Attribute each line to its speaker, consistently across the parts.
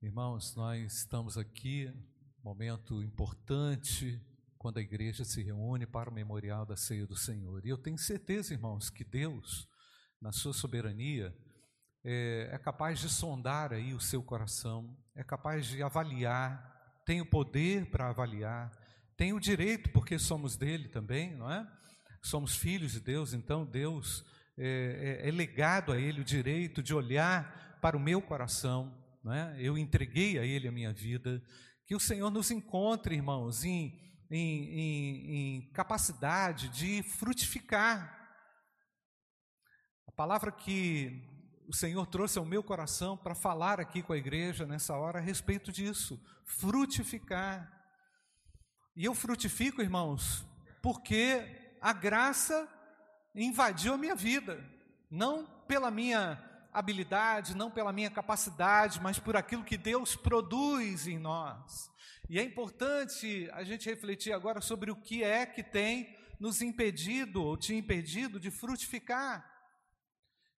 Speaker 1: Irmãos, nós estamos aqui, momento importante, quando a igreja se reúne para o memorial da ceia do Senhor. E eu tenho certeza, irmãos, que Deus, na sua soberania, é, é capaz de sondar aí o seu coração, é capaz de avaliar, tem o poder para avaliar, tem o direito, porque somos dele também, não é? Somos filhos de Deus, então Deus é, é, é legado a ele o direito de olhar para o meu coração, não é? Eu entreguei a ele a minha vida. Que o Senhor nos encontre, irmãos, em, em, em, em capacidade de frutificar. A palavra que o Senhor trouxe ao meu coração para falar aqui com a igreja nessa hora a respeito disso, frutificar. E eu frutifico, irmãos, porque a graça invadiu a minha vida, não pela minha habilidade, não pela minha capacidade, mas por aquilo que Deus produz em nós. E é importante a gente refletir agora sobre o que é que tem nos impedido ou te impedido de frutificar.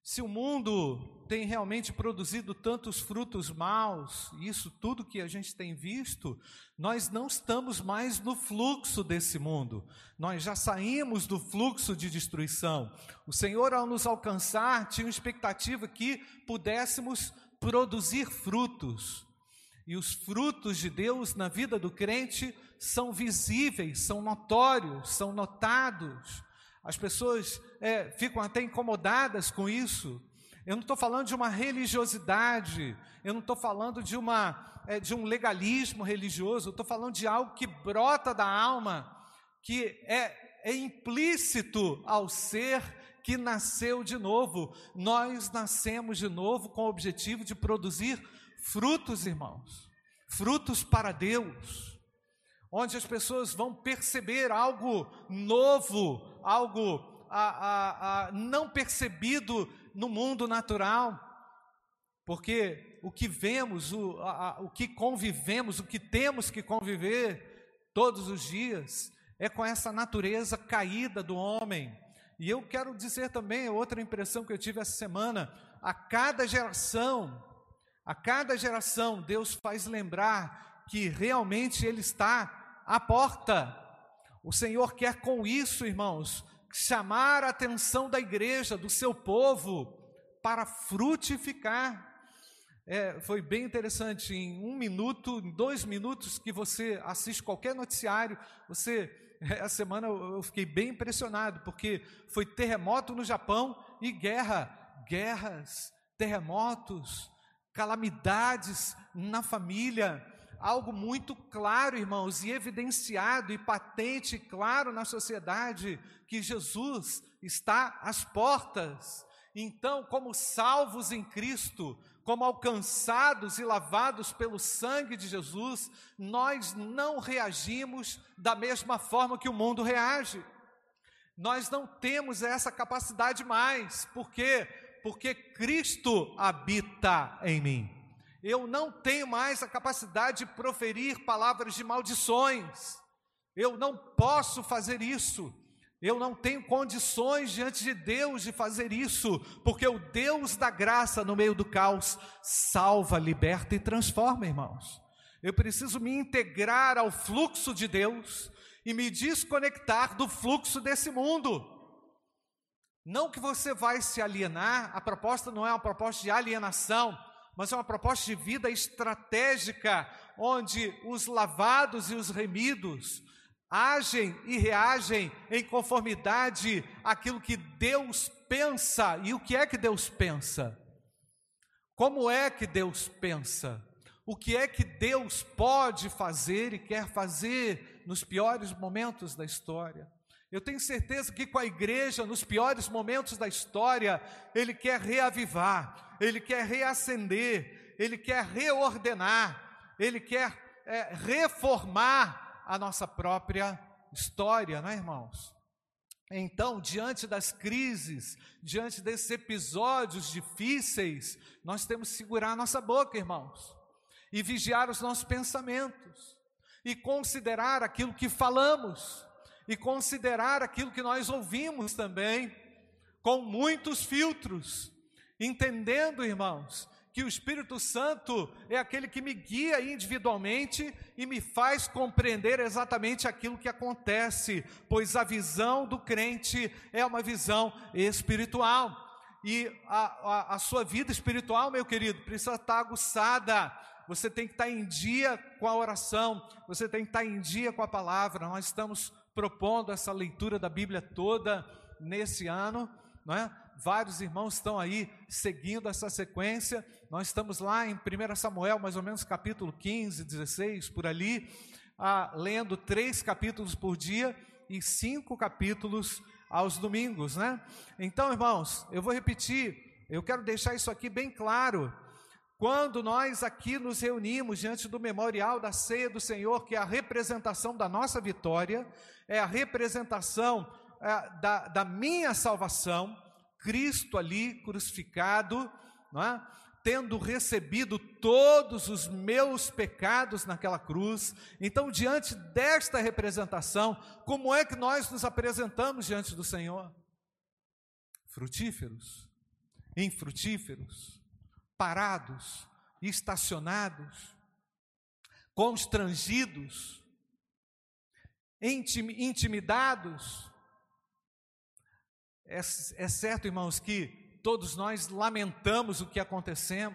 Speaker 1: Se o mundo tem realmente produzido tantos frutos maus, isso tudo que a gente tem visto, nós não estamos mais no fluxo desse mundo, nós já saímos do fluxo de destruição. O Senhor, ao nos alcançar, tinha uma expectativa que pudéssemos produzir frutos, e os frutos de Deus na vida do crente são visíveis, são notórios, são notados. As pessoas é, ficam até incomodadas com isso. Eu não estou falando de uma religiosidade, eu não estou falando de, uma, é, de um legalismo religioso, eu estou falando de algo que brota da alma, que é, é implícito ao ser que nasceu de novo. Nós nascemos de novo com o objetivo de produzir frutos, irmãos, frutos para Deus onde as pessoas vão perceber algo novo, algo a, a, a, não percebido no mundo natural, porque o que vemos, o, o que convivemos, o que temos que conviver todos os dias, é com essa natureza caída do homem. E eu quero dizer também, outra impressão que eu tive essa semana, a cada geração, a cada geração, Deus faz lembrar que realmente Ele está à porta. O Senhor quer com isso, irmãos, chamar a atenção da igreja, do seu povo, para frutificar. É, foi bem interessante, em um minuto, em dois minutos que você assiste qualquer noticiário, você, essa semana eu fiquei bem impressionado, porque foi terremoto no Japão e guerra, guerras, terremotos, calamidades na família, algo muito claro, irmãos, e evidenciado e patente, claro na sociedade, que Jesus está às portas. Então, como salvos em Cristo, como alcançados e lavados pelo sangue de Jesus, nós não reagimos da mesma forma que o mundo reage. Nós não temos essa capacidade mais, por quê? Porque Cristo habita em mim eu não tenho mais a capacidade de proferir palavras de maldições, eu não posso fazer isso, eu não tenho condições diante de Deus de fazer isso, porque o Deus da graça no meio do caos salva, liberta e transforma, irmãos. Eu preciso me integrar ao fluxo de Deus e me desconectar do fluxo desse mundo. Não que você vai se alienar, a proposta não é uma proposta de alienação, mas é uma proposta de vida estratégica, onde os lavados e os remidos agem e reagem em conformidade àquilo que Deus pensa. E o que é que Deus pensa? Como é que Deus pensa? O que é que Deus pode fazer e quer fazer nos piores momentos da história? Eu tenho certeza que com a igreja, nos piores momentos da história, Ele quer reavivar, Ele quer reacender, Ele quer reordenar, Ele quer é, reformar a nossa própria história, não é, irmãos? Então, diante das crises, diante desses episódios difíceis, nós temos que segurar a nossa boca, irmãos, e vigiar os nossos pensamentos, e considerar aquilo que falamos e considerar aquilo que nós ouvimos também, com muitos filtros, entendendo, irmãos, que o Espírito Santo é aquele que me guia individualmente e me faz compreender exatamente aquilo que acontece, pois a visão do crente é uma visão espiritual. E a, a, a sua vida espiritual, meu querido, precisa estar aguçada. Você tem que estar em dia com a oração, você tem que estar em dia com a palavra. Nós estamos propondo essa leitura da Bíblia toda nesse ano, não é? Vários irmãos estão aí seguindo essa sequência. Nós estamos lá em 1 Samuel, mais ou menos capítulo 15, 16, por ali, ah, lendo três capítulos por dia e cinco capítulos aos domingos, né? Então, irmãos, eu vou repetir, eu quero deixar isso aqui bem claro. Quando nós aqui nos reunimos diante do memorial da ceia do Senhor, que é a representação da nossa vitória, é a representação é, da, da minha salvação, Cristo ali crucificado, é? tendo recebido todos os meus pecados naquela cruz. Então, diante desta representação, como é que nós nos apresentamos diante do Senhor? Frutíferos, infrutíferos, parados, estacionados, constrangidos, intimidados. É, é certo, irmãos, que todos nós lamentamos o que,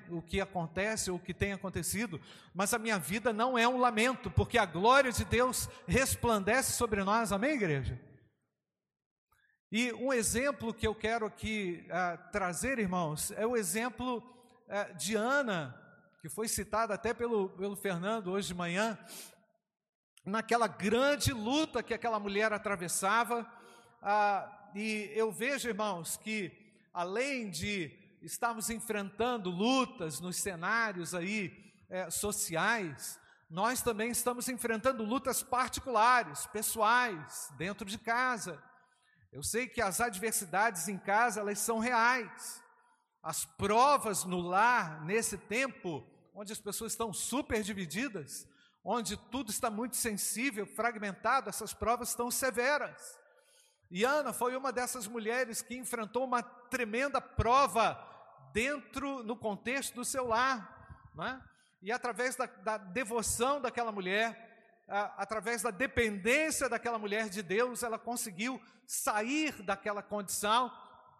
Speaker 1: o que acontece o que tem acontecido, mas a minha vida não é um lamento, porque a glória de Deus resplandece sobre nós, amém, igreja? E um exemplo que eu quero aqui uh, trazer, irmãos, é o exemplo uh, de Ana, que foi citada até pelo, pelo Fernando hoje de manhã, naquela grande luta que aquela mulher atravessava, uh, e eu vejo, irmãos, que além de estarmos enfrentando lutas nos cenários aí é, sociais, nós também estamos enfrentando lutas particulares, pessoais, dentro de casa. Eu sei que as adversidades em casa, elas são reais. As provas no lar, nesse tempo, onde as pessoas estão super divididas, onde tudo está muito sensível, fragmentado, essas provas estão severas. E Ana foi uma dessas mulheres que enfrentou uma tremenda prova dentro, no contexto do seu lar. É? E através da, da, devoção daquela mulher, a, através da dependência daquela mulher de Deus, ela conseguiu sair daquela condição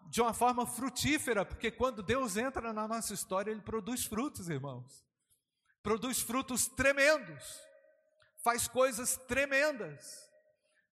Speaker 1: de uma forma frutífera, porque quando Deus entra na nossa história, Ele produz frutos, irmãos. Produz frutos tremendos, faz coisas tremendas.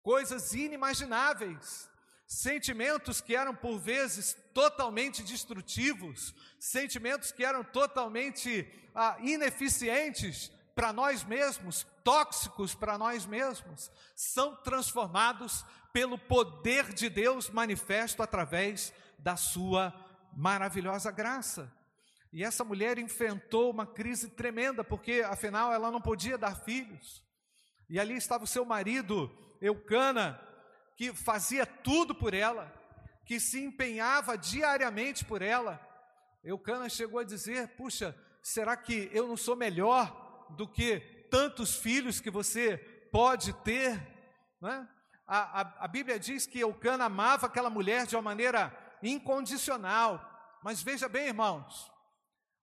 Speaker 1: Coisas inimagináveis, sentimentos que eram por vezes totalmente destrutivos, sentimentos que eram totalmente ah, ineficientes para nós mesmos, tóxicos para nós mesmos, são transformados pelo poder de Deus manifesto através da sua maravilhosa graça. E essa mulher enfrentou uma crise tremenda, porque afinal ela não podia dar filhos. E ali estava o seu marido Eucana, que fazia tudo por ela, que se empenhava diariamente por ela. Eucana chegou a dizer: Puxa, será que eu não sou melhor do que tantos filhos que você pode ter? Né? A, a, a Bíblia diz que Eucana amava aquela mulher de uma maneira incondicional. Mas veja bem, irmãos,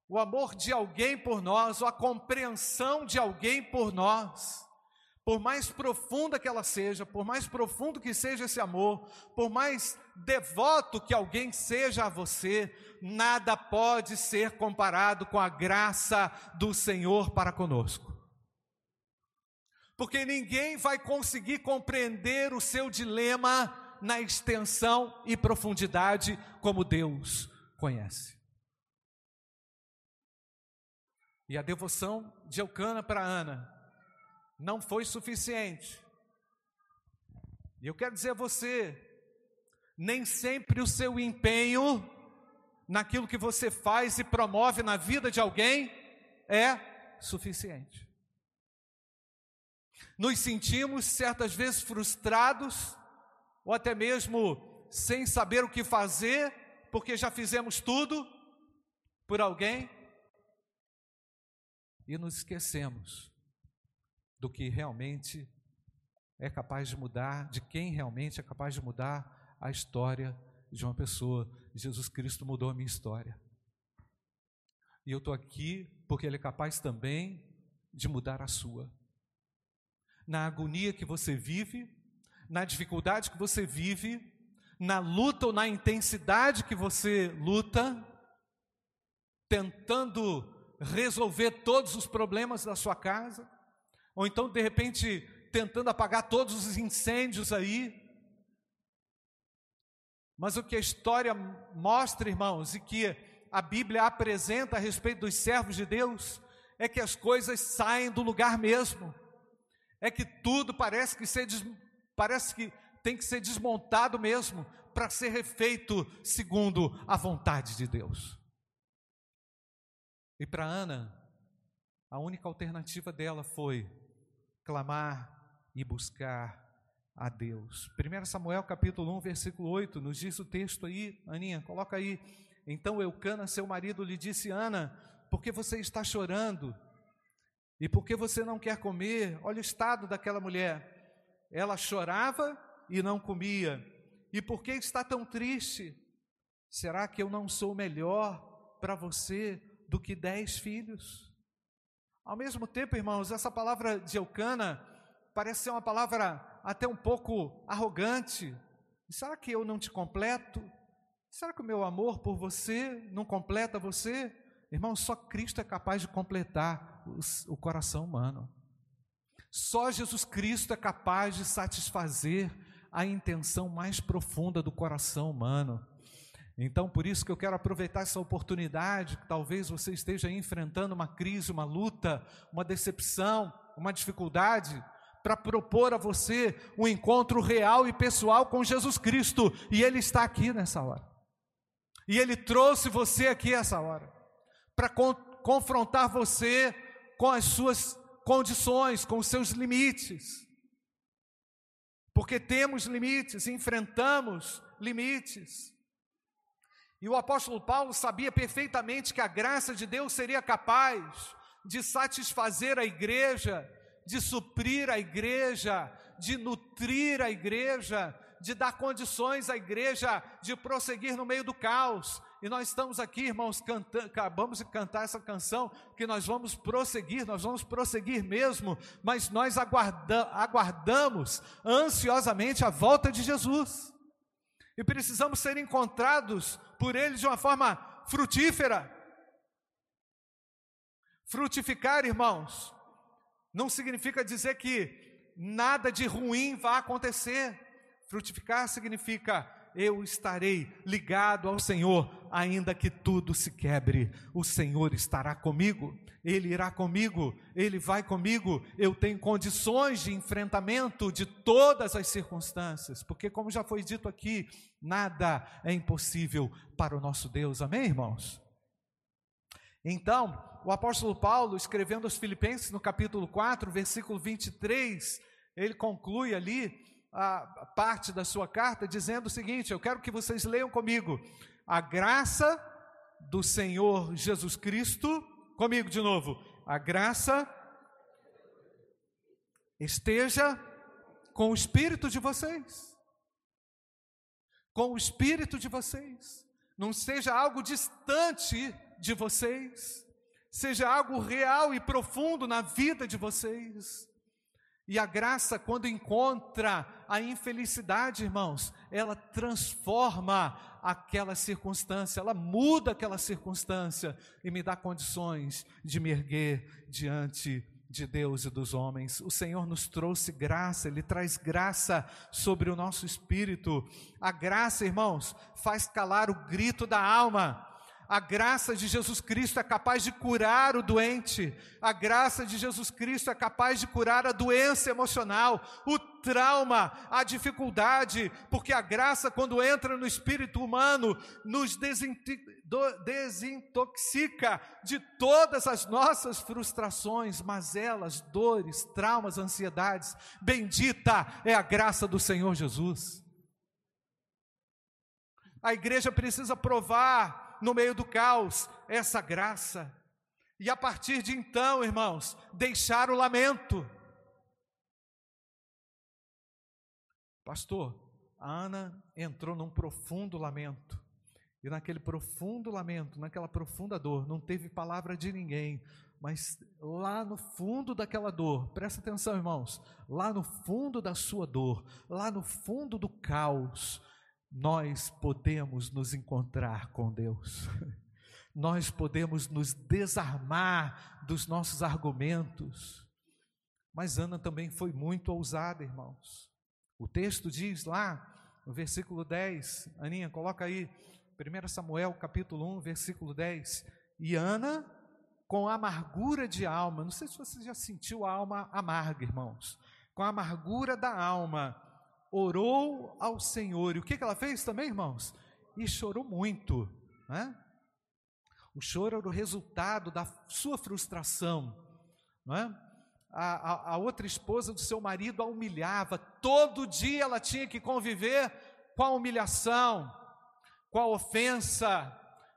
Speaker 1: o amor de alguém por nós, ou a compreensão de alguém por nós, por mais profunda que ela seja, por mais profundo que seja esse amor, por mais devoto que alguém seja a você, nada pode ser comparado com a graça do Senhor para conosco. Porque ninguém vai conseguir compreender o seu dilema na extensão e profundidade como Deus conhece. E a devoção de Eucana para Ana não foi suficiente. E eu quero dizer a você, nem sempre o seu empenho naquilo que você faz e promove na vida de alguém é suficiente. Nos sentimos certas vezes frustrados, ou até mesmo sem saber o que fazer, porque já fizemos tudo por alguém, e nos esquecemos do que realmente é capaz de mudar, de quem realmente é capaz de mudar a história de uma pessoa. Jesus Cristo mudou a minha história. E eu estou aqui porque Ele é capaz também de mudar a sua. Na agonia que você vive, na dificuldade que você vive, na luta ou na intensidade que você luta, tentando resolver todos os problemas da sua casa, ou então de repente tentando apagar todos os incêndios aí. Mas o que a história mostra, irmãos, e que a Bíblia apresenta a respeito dos servos de Deus, é que as coisas saem do lugar mesmo. É que tudo parece que ser, parece que tem que ser desmontado mesmo para ser refeito segundo a vontade de Deus. E para Ana, a única alternativa dela foi clamar e buscar a Deus. 1 Samuel capítulo 1, versículo 8, nos diz o texto aí, Aninha, coloca aí. Então Eucana, seu marido, lhe disse: Ana, por que você está chorando? E por que você não quer comer? Olha o estado daquela mulher. Ela chorava e não comia. E por que está tão triste? Será que eu não sou melhor para você do que dez filhos? Ao mesmo tempo, irmãos, essa palavra de Eucana parece ser uma palavra até um pouco arrogante. Será que eu não te completo? Será que o meu amor por você não completa você? Irmão, só Cristo é capaz de completar o coração humano. Só Jesus Cristo é capaz de satisfazer a intenção mais profunda do coração humano. Então, por isso que eu quero aproveitar essa oportunidade, que talvez você esteja enfrentando uma crise, uma luta, uma decepção, uma dificuldade, para propor a você um encontro real e pessoal com Jesus Cristo, e Ele está aqui nessa hora. E Ele trouxe você aqui essa hora, para con confrontar você com as suas condições, com os seus limites. Porque temos limites, enfrentamos limites. E o apóstolo Paulo sabia perfeitamente que a graça de Deus seria capaz de satisfazer a igreja, de suprir a igreja, de nutrir a igreja, de dar condições à igreja de prosseguir no meio do caos. E nós estamos aqui, irmãos, cantando, acabamos de cantar essa canção, que nós vamos prosseguir, nós vamos prosseguir mesmo, mas nós aguarda, aguardamos ansiosamente a volta de Jesus. E precisamos ser encontrados por Ele de uma forma frutífera. Frutificar, irmãos, não significa dizer que nada de ruim vai acontecer. Frutificar significa eu estarei ligado ao Senhor, ainda que tudo se quebre. O Senhor estará comigo, Ele irá comigo, Ele vai comigo. Eu tenho condições de enfrentamento de todas as circunstâncias, porque, como já foi dito aqui, nada é impossível para o nosso Deus. Amém, irmãos? Então, o apóstolo Paulo, escrevendo aos Filipenses no capítulo 4, versículo 23, ele conclui ali a parte da sua carta dizendo o seguinte: eu quero que vocês leiam comigo. A graça do Senhor Jesus Cristo, comigo de novo, a graça esteja com o espírito de vocês. Com o espírito de vocês. Não seja algo distante de vocês, seja algo real e profundo na vida de vocês. E a graça, quando encontra a infelicidade, irmãos, ela transforma aquela circunstância, ela muda aquela circunstância e me dá condições de me erguer diante de Deus e dos homens. O Senhor nos trouxe graça, Ele traz graça sobre o nosso espírito. A graça, irmãos, faz calar o grito da alma. A graça de Jesus Cristo é capaz de curar o doente. A graça de Jesus Cristo é capaz de curar a doença emocional, o trauma, a dificuldade, porque a graça, quando entra no espírito humano, nos desintoxica de todas as nossas frustrações, mazelas, dores, traumas, ansiedades. Bendita é a graça do Senhor Jesus. A igreja precisa provar no meio do caos essa graça. E a partir de então, irmãos, deixar o lamento. Pastor, a Ana entrou num profundo lamento. E naquele profundo lamento, naquela profunda dor, não teve palavra de ninguém, mas lá no fundo daquela dor, presta atenção, irmãos, lá no fundo da sua dor, lá no fundo do caos, nós podemos nos encontrar com Deus. Nós podemos nos desarmar dos nossos argumentos. Mas Ana também foi muito ousada, irmãos. O texto diz lá, no versículo 10, Aninha, coloca aí, 1 Samuel capítulo 1, versículo 10. E Ana, com amargura de alma, não sei se você já sentiu a alma amarga, irmãos, com a amargura da alma, orou ao Senhor. E o que, ela fez também, irmãos? E chorou muito. Né? O choro era o resultado da sua frustração. É? a, a, a outra esposa do seu marido a humilhava, todo dia ela tinha que conviver com a humilhação, com a ofensa,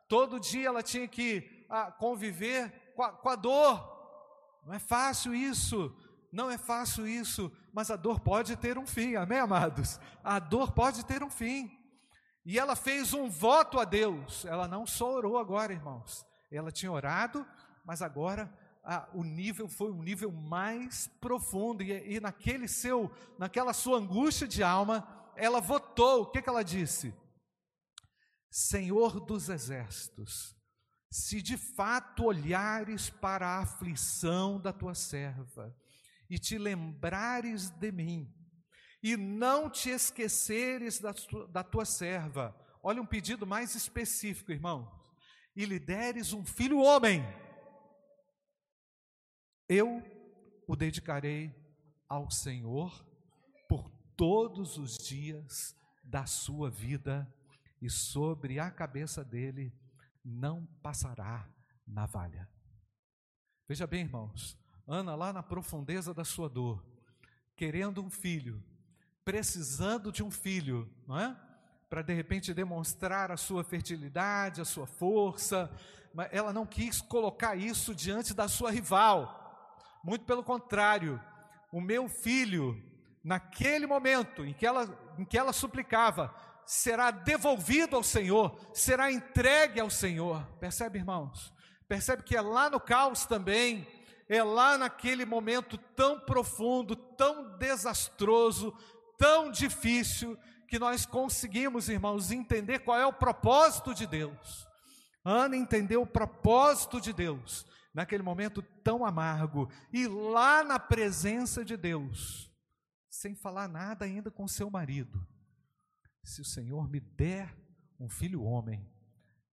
Speaker 1: todo dia ela tinha que a, conviver com a, com a dor. Não é fácil isso, não é fácil isso, mas a dor pode ter um fim, amém, amados? A dor pode ter um fim. E ela fez um voto a Deus, ela não só orou agora, irmãos, ela tinha orado, mas agora o nível foi um nível mais profundo, e, e naquele seu, naquela sua angústia de alma, ela votou, o que, que ela disse? Senhor dos exércitos, se de fato olhares para a aflição da tua serva, e te lembrares de mim, e não te esqueceres da, da tua serva, olha um pedido mais específico, irmão, e lhe deres um filho homem, eu o dedicarei ao Senhor por todos os dias da sua vida, e sobre a cabeça dele não passará navalha. Veja bem, irmãos, Ana, lá na profundeza da sua dor, querendo um filho, precisando de um filho, não é? Para de repente demonstrar a sua fertilidade, a sua força, mas ela não quis colocar isso diante da sua rival. Muito pelo contrário, o meu filho, naquele momento em que ela, em que ela suplicava, será devolvido ao Senhor, será entregue ao Senhor. Percebe, irmãos? Percebe que é lá no caos também é lá naquele momento tão profundo, tão desastroso, tão difícil, que nós conseguimos, irmãos, entender qual é o propósito de Deus. Ana entendeu o propósito de Deus naquele momento tão amargo e lá na presença de Deus, sem falar nada ainda com seu marido. Se o Senhor me der um filho homem,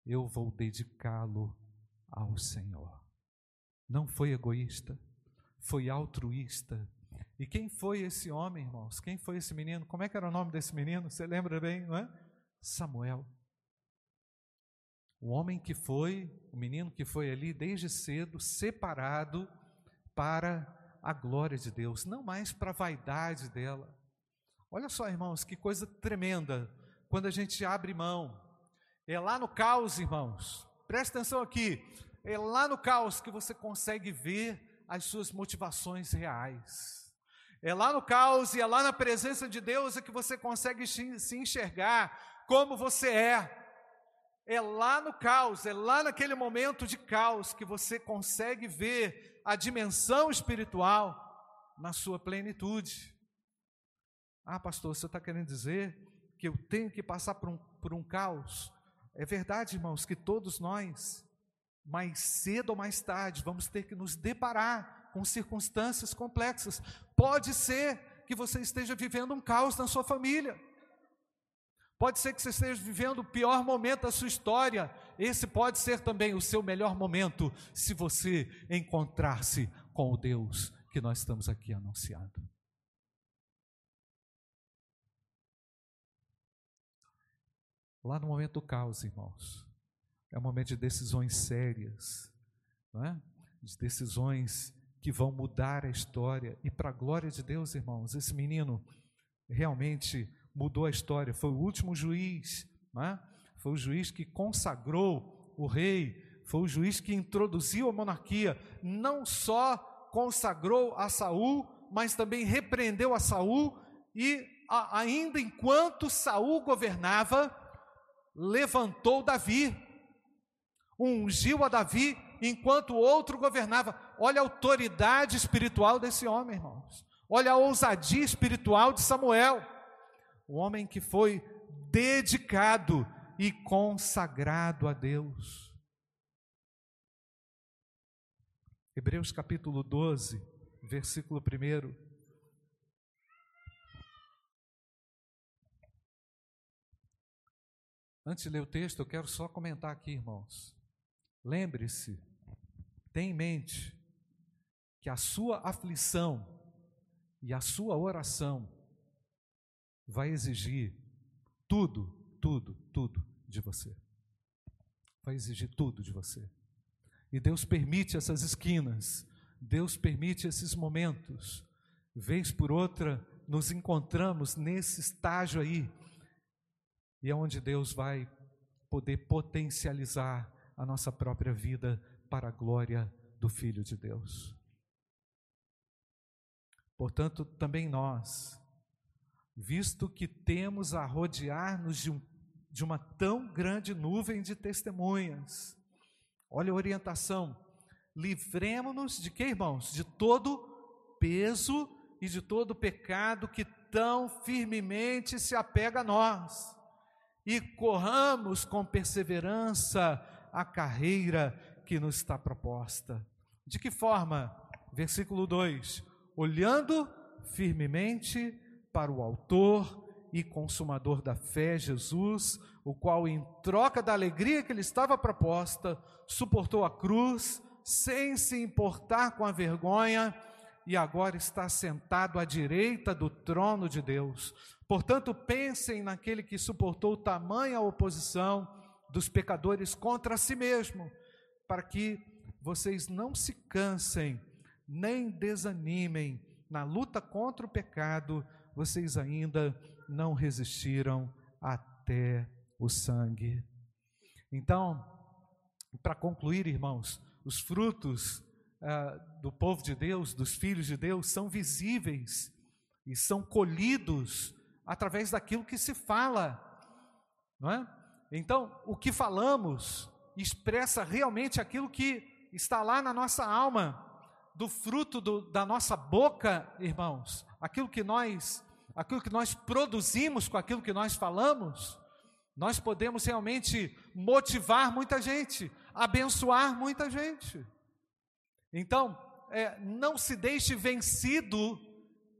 Speaker 1: eu vou dedicá-lo ao Senhor não foi egoísta, foi altruísta. E quem foi esse homem, irmãos? Quem foi esse menino? Como é que era o nome desse menino? Você lembra bem, não é? Samuel. O homem que foi, o menino que foi ali desde cedo separado para a glória de Deus, não mais para a vaidade dela. Olha só, irmãos, que coisa tremenda quando a gente abre mão. É lá no caos, irmãos. Presta atenção aqui. É lá no caos que você consegue ver as suas motivações reais. É lá no caos e é lá na presença de Deus é que você consegue se enxergar como você é. É lá no caos, é lá naquele momento de caos que você consegue ver a dimensão espiritual na sua plenitude. Ah, pastor, você está querendo dizer que eu tenho que passar por um, por um caos? É verdade, irmãos, que todos nós mais cedo ou mais tarde, vamos ter que nos deparar com circunstâncias complexas. Pode ser que você esteja vivendo um caos na sua família. Pode ser que você esteja vivendo o pior momento da sua história. Esse pode ser também o seu melhor momento, se você encontrar-se com o Deus que nós estamos aqui anunciando. Lá no momento do caos, irmãos, é um momento de decisões sérias, não é? de decisões que vão mudar a história. E para a glória de Deus, irmãos, esse menino realmente mudou a história. Foi o último juiz, é? foi o juiz que consagrou o rei, foi o juiz que introduziu a monarquia. Não só consagrou a Saul, mas também repreendeu a Saul e ainda enquanto Saul governava, levantou Davi, ungiu a Davi enquanto o outro governava. Olha a autoridade espiritual desse homem, irmãos. Olha a ousadia espiritual de Samuel, o homem que foi dedicado e consagrado a Deus. Hebreus capítulo 12, versículo 1. Antes de ler o texto, eu quero só comentar aqui, irmãos. Lembre-se, tenha em mente que a sua aflição e a sua oração vai exigir tudo, tudo, tudo de você. Vai exigir tudo de você. E Deus permite essas esquinas, Deus permite esses momentos. Vez por outra, nos encontramos nesse estágio aí, e é onde Deus vai poder potencializar a nossa própria vida para a glória do Filho de Deus. Portanto, também nós, visto que temos a rodear-nos de, um, de uma tão grande nuvem de testemunhas, olha a orientação, livremos-nos de que, irmãos? De todo peso e de todo pecado que tão firmemente se apega a nós, e corramos com perseverança a carreira que nos está proposta. De que forma? Versículo 2: olhando firmemente para o Autor e Consumador da fé, Jesus, o qual, em troca da alegria que lhe estava proposta, suportou a cruz, sem se importar com a vergonha, e agora está sentado à direita do trono de Deus. Portanto, pensem naquele que suportou tamanha oposição dos pecadores contra si mesmo, para que vocês não se cansem nem desanimem na luta contra o pecado, vocês ainda não resistiram até o sangue. Então, para concluir, irmãos, os frutos ah, do povo de Deus, dos filhos de Deus, são visíveis e são colhidos através daquilo que se fala, não é? Então, o que falamos expressa realmente aquilo que está lá na nossa alma, do fruto do, da nossa boca, irmãos, aquilo que nós, aquilo que nós produzimos com aquilo que nós falamos, nós podemos realmente motivar muita gente, abençoar muita gente. Então, é, não se deixe vencido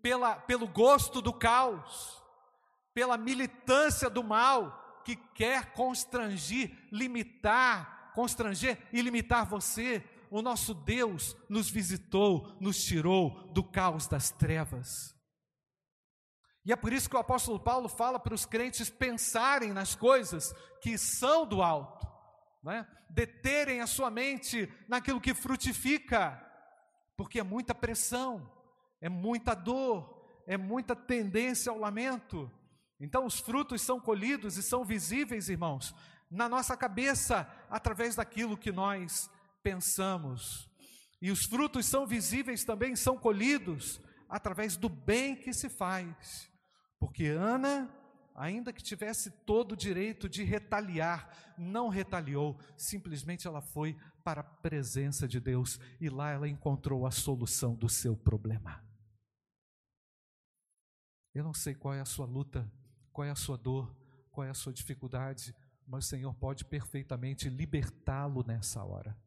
Speaker 1: pela, pelo gosto do caos, pela militância do mal que quer constrangir, limitar, constranger e limitar você o nosso Deus nos visitou, nos tirou do caos das trevas. E é por isso que o apóstolo Paulo fala para os crentes pensarem nas coisas que são do alto, né? deterem a sua mente naquilo que frutifica, porque é muita pressão, é muita dor, é muita tendência ao lamento. Então, os frutos são colhidos e são visíveis, irmãos, na nossa cabeça, através daquilo que nós pensamos. E os frutos são visíveis também, são colhidos através do bem que se faz. Porque Ana, ainda que tivesse todo o direito de retaliar, não retaliou, simplesmente ela foi para a presença de Deus e lá ela encontrou a solução do seu problema. Eu não sei qual é a sua luta, qual é a sua dor, qual é a sua dificuldade, mas o Senhor pode perfeitamente libertá-lo nessa hora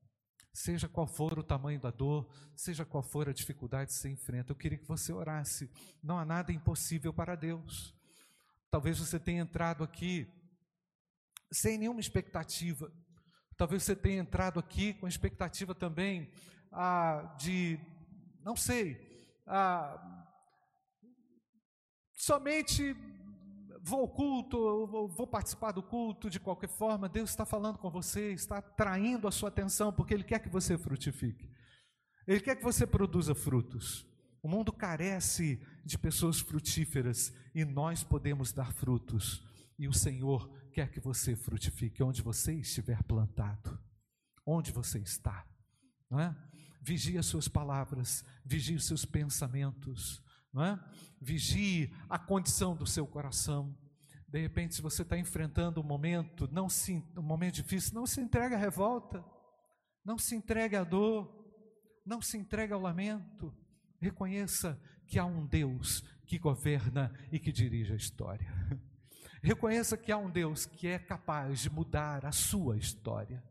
Speaker 1: seja qual for o tamanho da dor, seja qual for a dificuldade que você enfrenta, eu queria que você orasse. Não há nada impossível para Deus. Talvez você tenha entrado aqui sem nenhuma expectativa. Talvez você tenha entrado aqui com expectativa também ah, de, não sei, ah, somente vou ao culto, vou participar do culto de qualquer forma, Deus está falando com você, está atraindo a sua atenção, porque Ele quer que você frutifique. Ele quer que você produza frutos. O mundo carece de pessoas frutíferas e nós podemos dar frutos. E o Senhor quer que você frutifique onde você estiver plantado, onde você está. Não é? Vigie as suas palavras, vigie os seus pensamentos, não é? Vigie a condição do seu coração. De repente, se você está enfrentando um momento, não se, um momento difícil, não se entregue à revolta, não se entregue à dor, não se entregue ao lamento. Reconheça que há um Deus que governa e que dirige a história. Reconheça que há um Deus que é capaz de mudar a sua história,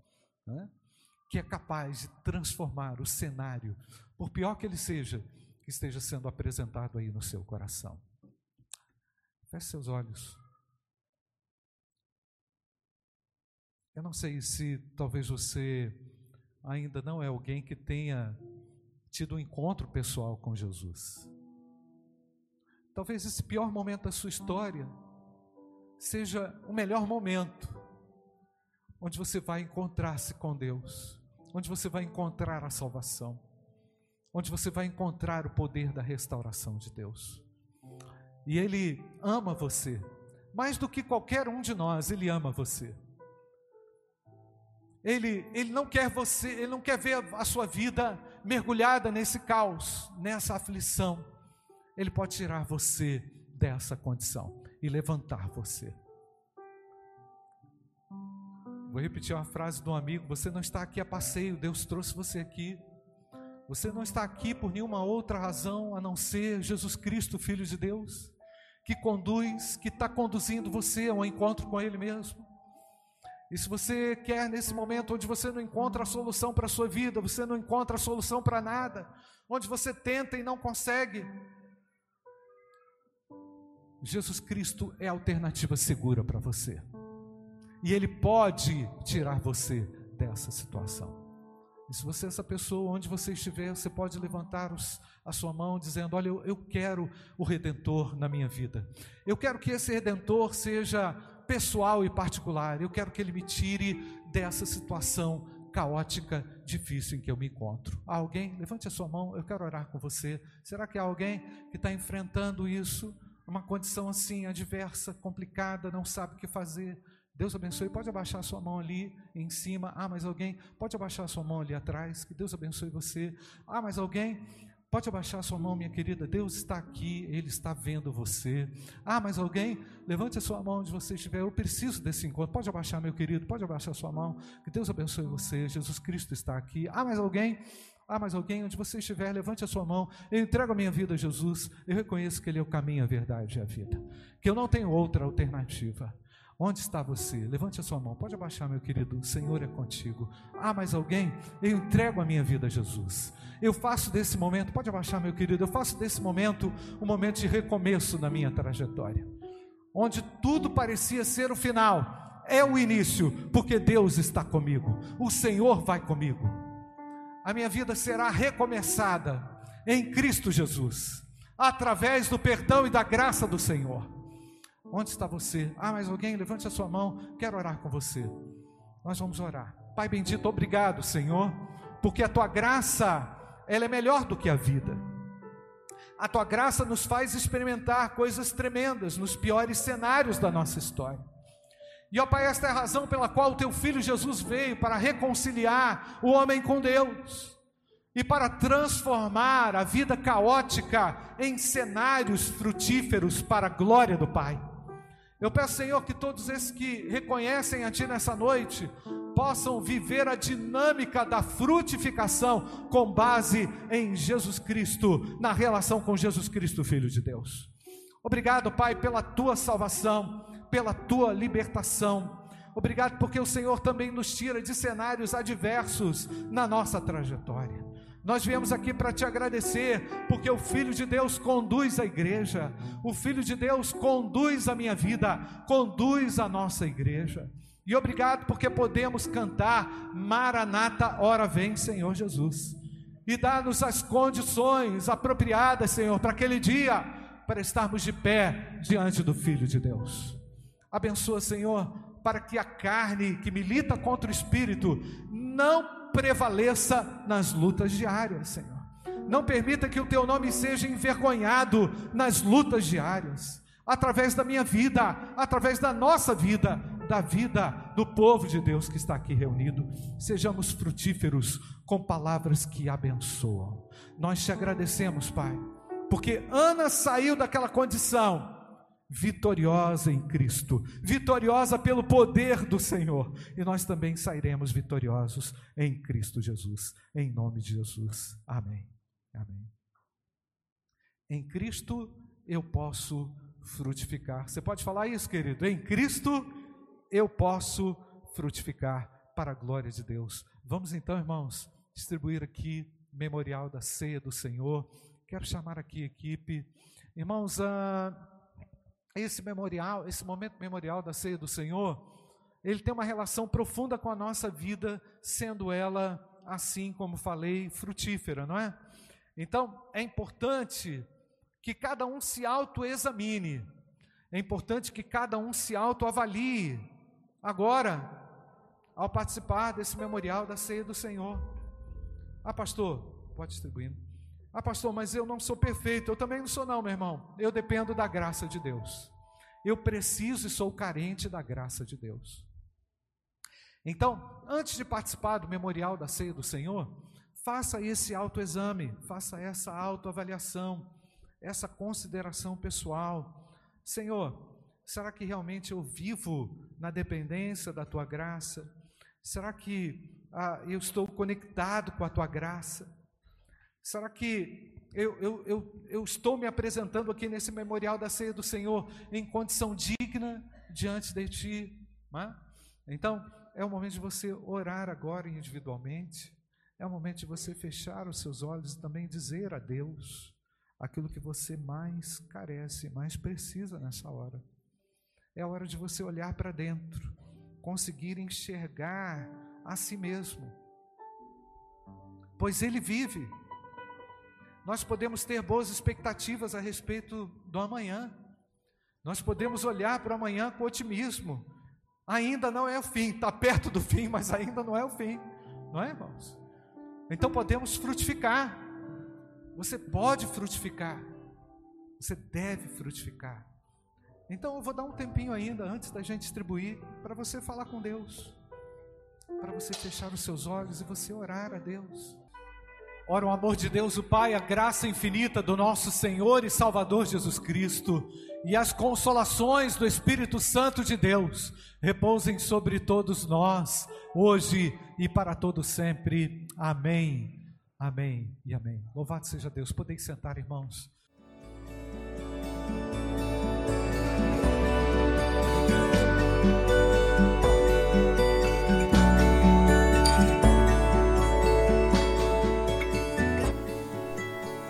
Speaker 1: né? que é capaz de transformar o cenário, por pior que ele seja, que esteja sendo apresentado aí no seu coração. Feche seus olhos. Eu não sei se talvez você ainda não é alguém que tenha tido um encontro pessoal com Jesus. Talvez esse pior momento da sua história seja o melhor momento, onde você vai encontrar-se com Deus, onde você vai encontrar a salvação, onde você vai encontrar o poder da restauração de Deus. E Ele ama você, mais do que qualquer um de nós, Ele ama você. Ele, ele não quer você, ele não quer ver a sua vida mergulhada nesse caos, nessa aflição. Ele pode tirar você dessa condição e levantar você. Vou repetir uma frase de um amigo: Você não está aqui a passeio, Deus trouxe você aqui. Você não está aqui por nenhuma outra razão a não ser Jesus Cristo, Filho de Deus, que conduz, que está conduzindo você a um encontro com Ele mesmo. E se você quer nesse momento onde você não encontra a solução para a sua vida, você não encontra a solução para nada, onde você tenta e não consegue, Jesus Cristo é a alternativa segura para você. E Ele pode tirar você dessa situação. E se você é essa pessoa, onde você estiver, você pode levantar os, a sua mão dizendo: Olha, eu, eu quero o Redentor na minha vida. Eu quero que esse Redentor seja pessoal e particular. Eu quero que Ele me tire dessa situação caótica, difícil em que eu me encontro. Há alguém? Levante a sua mão, eu quero orar com você. Será que há alguém que está enfrentando isso? Uma condição assim, adversa, complicada, não sabe o que fazer. Deus abençoe. Pode abaixar sua mão ali em cima. Ah, mas alguém? Pode abaixar sua mão ali atrás. Que Deus abençoe você. Ah, mas alguém? Pode abaixar sua mão, minha querida. Deus está aqui, Ele está vendo você. Ah, mas alguém? Levante a sua mão onde você estiver. Eu preciso desse encontro. Pode abaixar, meu querido. Pode abaixar sua mão. Que Deus abençoe você. Jesus Cristo está aqui. Ah, mas alguém? Ah, mas alguém, onde você estiver, levante a sua mão. Eu entrego a minha vida a Jesus. Eu reconheço que Ele é o caminho, a verdade e a vida. Que eu não tenho outra alternativa. Onde está você? Levante a sua mão. Pode abaixar, meu querido. O Senhor é contigo. Ah, mais alguém? Eu entrego a minha vida a Jesus. Eu faço desse momento, pode abaixar, meu querido. Eu faço desse momento um momento de recomeço na minha trajetória. Onde tudo parecia ser o final, é o início, porque Deus está comigo. O Senhor vai comigo. A minha vida será recomeçada em Cristo Jesus, através do perdão e da graça do Senhor. Onde está você? Ah, mais alguém? Levante a sua mão. Quero orar com você. Nós vamos orar. Pai bendito, obrigado, Senhor, porque a tua graça, ela é melhor do que a vida. A tua graça nos faz experimentar coisas tremendas nos piores cenários da nossa história. E ó Pai, esta é a razão pela qual o teu filho Jesus veio para reconciliar o homem com Deus e para transformar a vida caótica em cenários frutíferos para a glória do Pai. Eu peço, Senhor, que todos esses que reconhecem a Ti nessa noite possam viver a dinâmica da frutificação com base em Jesus Cristo, na relação com Jesus Cristo, Filho de Deus. Obrigado, Pai, pela Tua salvação, pela Tua libertação. Obrigado porque o Senhor também nos tira de cenários adversos na nossa trajetória. Nós viemos aqui para te agradecer, porque o Filho de Deus conduz a igreja, o Filho de Deus conduz a minha vida, conduz a nossa igreja. E obrigado porque podemos cantar Maranata, ora vem, Senhor Jesus. E dá-nos as condições apropriadas, Senhor, para aquele dia, para estarmos de pé diante do Filho de Deus. Abençoa, Senhor, para que a carne que milita contra o espírito não prevaleça nas lutas diárias, Senhor. Não permita que o teu nome seja envergonhado nas lutas diárias, através da minha vida, através da nossa vida, da vida do povo de Deus que está aqui reunido. Sejamos frutíferos com palavras que abençoam. Nós te agradecemos, Pai, porque Ana saiu daquela condição vitoriosa em Cristo, vitoriosa pelo poder do Senhor, e nós também sairemos vitoriosos em Cristo Jesus, em nome de Jesus. Amém. Amém. Em Cristo eu posso frutificar. Você pode falar isso, querido? Em Cristo eu posso frutificar para a glória de Deus. Vamos então, irmãos, distribuir aqui memorial da ceia do Senhor. Quero chamar aqui a equipe. Irmãos, ah, esse memorial, esse momento memorial da ceia do Senhor, ele tem uma relação profunda com a nossa vida, sendo ela, assim como falei, frutífera, não é? Então, é importante que cada um se autoexamine, é importante que cada um se autoavalie, agora, ao participar desse memorial da ceia do Senhor. Ah, pastor, pode distribuir. Ah, pastor, mas eu não sou perfeito. Eu também não sou, não, meu irmão. Eu dependo da graça de Deus. Eu preciso e sou carente da graça de Deus. Então, antes de participar do memorial da ceia do Senhor, faça esse autoexame, faça essa autoavaliação, essa consideração pessoal. Senhor, será que realmente eu vivo na dependência da tua graça? Será que ah, eu estou conectado com a tua graça? Será que eu, eu, eu, eu estou me apresentando aqui nesse memorial da ceia do Senhor em condição digna diante de Ti? É? Então, é o momento de você orar agora individualmente, é o momento de você fechar os seus olhos e também dizer a Deus aquilo que você mais carece, mais precisa nessa hora. É a hora de você olhar para dentro, conseguir enxergar a si mesmo, pois Ele vive nós podemos ter boas expectativas a respeito do amanhã. Nós podemos olhar para o amanhã com otimismo. Ainda não é o fim, está perto do fim, mas ainda não é o fim, não é, irmãos? Então podemos frutificar. Você pode frutificar. Você deve frutificar. Então eu vou dar um tempinho ainda antes da gente distribuir para você falar com Deus, para você fechar os seus olhos e você orar a Deus. Ora, o amor de Deus, o Pai, a graça infinita do nosso Senhor e Salvador Jesus Cristo e as consolações do Espírito Santo de Deus repousem sobre todos nós, hoje e para todo sempre. Amém. Amém e amém. Louvado seja Deus. Podem sentar, irmãos.